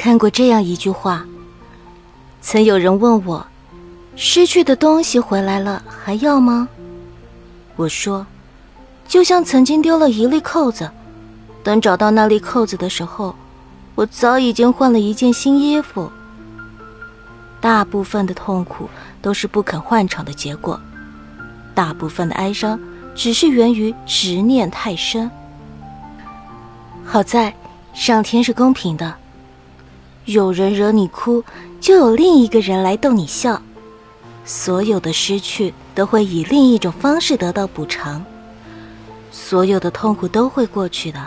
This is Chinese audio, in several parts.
看过这样一句话：曾有人问我，失去的东西回来了还要吗？我说，就像曾经丢了一粒扣子，等找到那粒扣子的时候，我早已经换了一件新衣服。大部分的痛苦都是不肯换场的结果，大部分的哀伤只是源于执念太深。好在，上天是公平的。有人惹你哭，就有另一个人来逗你笑。所有的失去都会以另一种方式得到补偿，所有的痛苦都会过去的，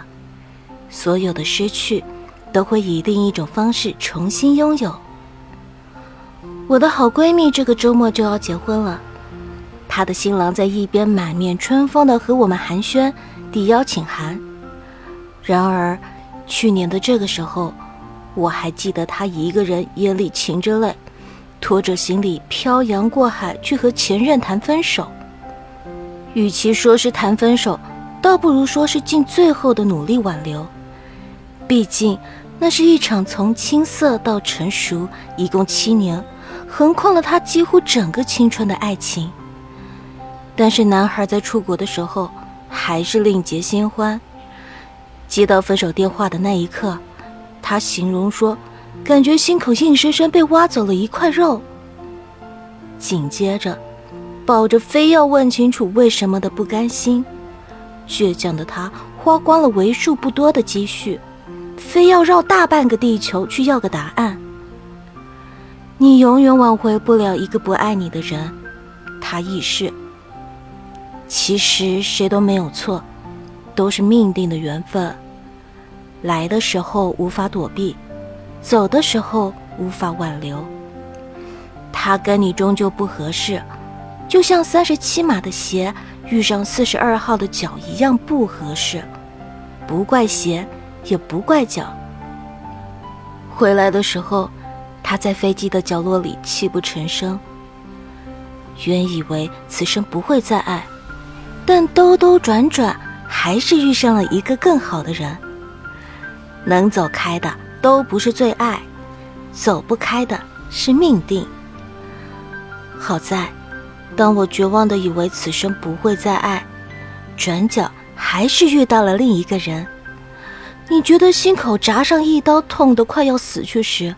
所有的失去都会以另一种方式重新拥有。我的好闺蜜这个周末就要结婚了，她的新郎在一边满面春风的和我们寒暄，递邀请函。然而，去年的这个时候。我还记得他一个人眼里噙着泪，拖着行李漂洋过海去和前任谈分手。与其说是谈分手，倒不如说是尽最后的努力挽留。毕竟，那是一场从青涩到成熟，一共七年，横跨了他几乎整个青春的爱情。但是，男孩在出国的时候还是另结新欢。接到分手电话的那一刻。他形容说：“感觉心口硬生生被挖走了一块肉。”紧接着，抱着非要问清楚为什么的不甘心，倔强的他花光了为数不多的积蓄，非要绕大半个地球去要个答案。你永远挽回不了一个不爱你的人，他亦是。其实谁都没有错，都是命定的缘分。来的时候无法躲避，走的时候无法挽留。他跟你终究不合适，就像三十七码的鞋遇上四十二号的脚一样不合适。不怪鞋，也不怪脚。回来的时候，他在飞机的角落里泣不成声。原以为此生不会再爱，但兜兜转转，还是遇上了一个更好的人。能走开的都不是最爱，走不开的是命定。好在，当我绝望的以为此生不会再爱，转角还是遇到了另一个人。你觉得心口扎上一刀，痛得快要死去时，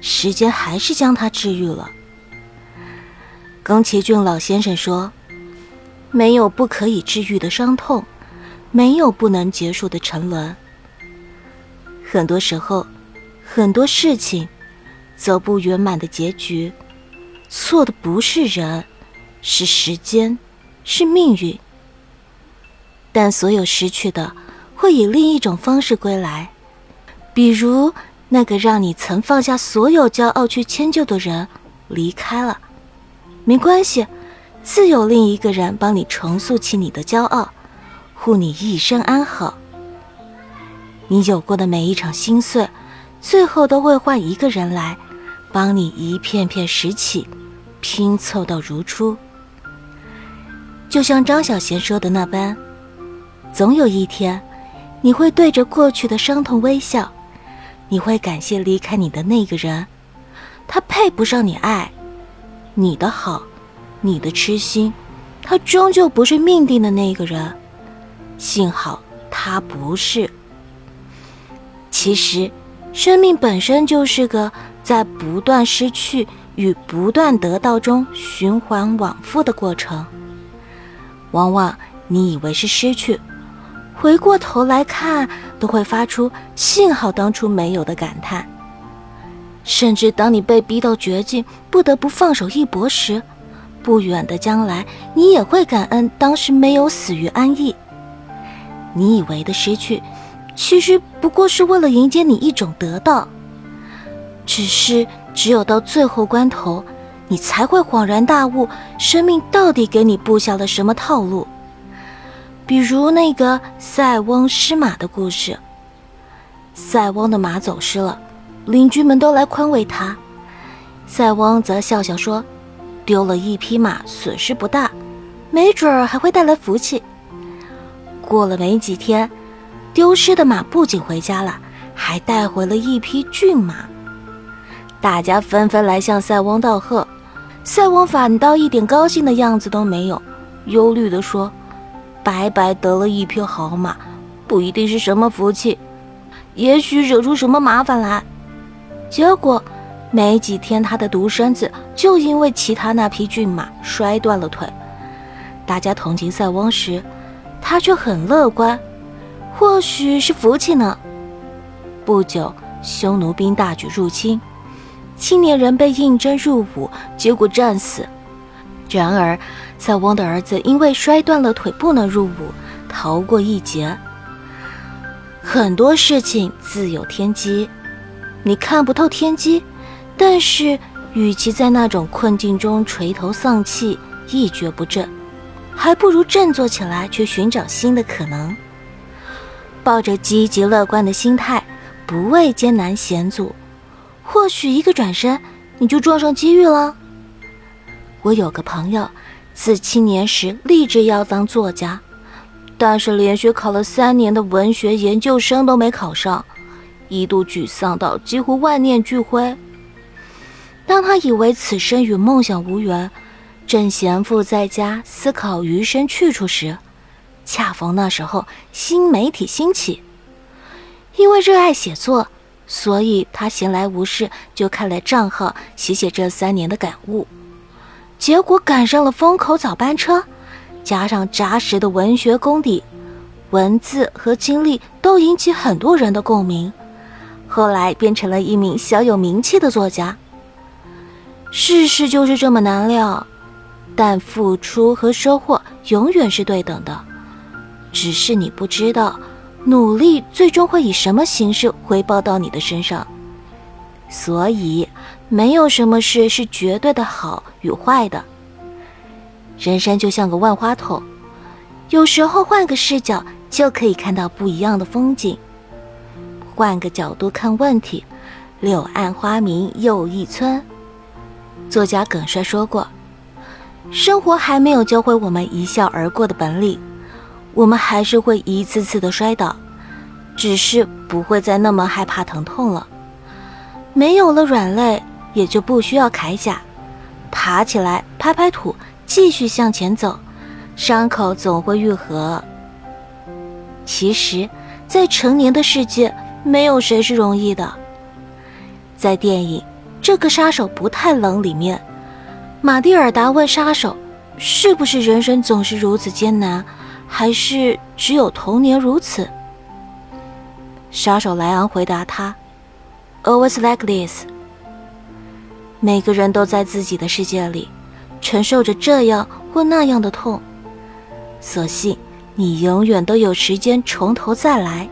时间还是将它治愈了。宫崎骏老先生说：“没有不可以治愈的伤痛，没有不能结束的沉沦。”很多时候，很多事情走不圆满的结局，错的不是人，是时间，是命运。但所有失去的，会以另一种方式归来。比如那个让你曾放下所有骄傲去迁就的人离开了，没关系，自有另一个人帮你重塑起你的骄傲，护你一生安好。你有过的每一场心碎，最后都会换一个人来，帮你一片片拾起，拼凑到如初。就像张小娴说的那般，总有一天，你会对着过去的伤痛微笑，你会感谢离开你的那个人，他配不上你爱，你的好，你的痴心，他终究不是命定的那个人，幸好他不是。其实，生命本身就是个在不断失去与不断得到中循环往复的过程。往往你以为是失去，回过头来看，都会发出“幸好当初没有”的感叹。甚至当你被逼到绝境，不得不放手一搏时，不远的将来，你也会感恩当时没有死于安逸。你以为的失去。其实不过是为了迎接你一种得到，只是只有到最后关头，你才会恍然大悟，生命到底给你布下了什么套路。比如那个塞翁失马的故事，塞翁的马走失了，邻居们都来宽慰他，塞翁则笑笑说：“丢了一匹马，损失不大，没准儿还会带来福气。”过了没几天。丢失的马不仅回家了，还带回了一匹骏马。大家纷纷来向塞翁道贺，塞翁反倒一点高兴的样子都没有，忧虑地说：“白白得了一匹好马，不一定是什么福气，也许惹出什么麻烦来。”结果，没几天，他的独生子就因为骑他那匹骏马摔断了腿。大家同情塞翁时，他却很乐观，或许是福气呢。不久，匈奴兵大举入侵，青年人被应征入伍，结果战死。然而，塞翁的儿子因为摔断了腿不能入伍，逃过一劫。很多事情自有天机。你看不透天机，但是与其在那种困境中垂头丧气、一蹶不振，还不如振作起来去寻找新的可能。抱着积极乐观的心态，不畏艰难险阻，或许一个转身，你就撞上机遇了。我有个朋友，自青年时立志要当作家，但是连续考了三年的文学研究生都没考上。一度沮丧到几乎万念俱灰。当他以为此生与梦想无缘，正闲赋在家思考余生去处时，恰逢那时候新媒体兴起。因为热爱写作，所以他闲来无事就开了账号写写这三年的感悟。结果赶上了风口早班车，加上扎实的文学功底，文字和经历都引起很多人的共鸣。后来变成了一名小有名气的作家。世事就是这么难料，但付出和收获永远是对等的，只是你不知道，努力最终会以什么形式回报到你的身上。所以，没有什么事是绝对的好与坏的。人生就像个万花筒，有时候换个视角就可以看到不一样的风景。换个角度看问题，柳暗花明又一村。作家耿帅说过：“生活还没有教会我们一笑而过的本领，我们还是会一次次的摔倒，只是不会再那么害怕疼痛了。没有了软肋，也就不需要铠甲，爬起来拍拍土，继续向前走，伤口总会愈合。其实，在成年的世界。”没有谁是容易的。在电影《这个杀手不太冷》里面，马蒂尔达问杀手：“是不是人生总是如此艰难，还是只有童年如此？”杀手莱昂回答他：“Always like this。”每个人都在自己的世界里，承受着这样或那样的痛。所幸你永远都有时间从头再来。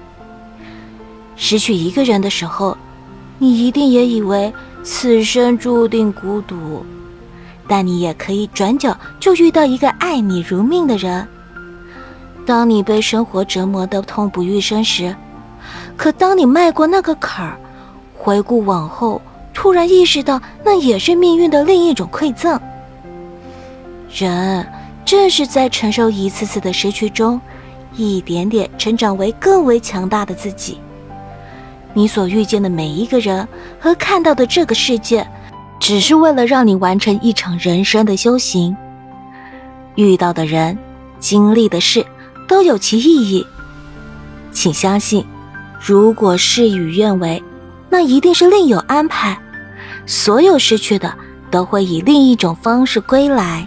失去一个人的时候，你一定也以为此生注定孤独，但你也可以转角就遇到一个爱你如命的人。当你被生活折磨得痛不欲生时，可当你迈过那个坎儿，回顾往后，突然意识到那也是命运的另一种馈赠。人正是在承受一次次的失去中，一点点成长为更为强大的自己。你所遇见的每一个人和看到的这个世界，只是为了让你完成一场人生的修行。遇到的人、经历的事都有其意义。请相信，如果事与愿违，那一定是另有安排。所有失去的，都会以另一种方式归来。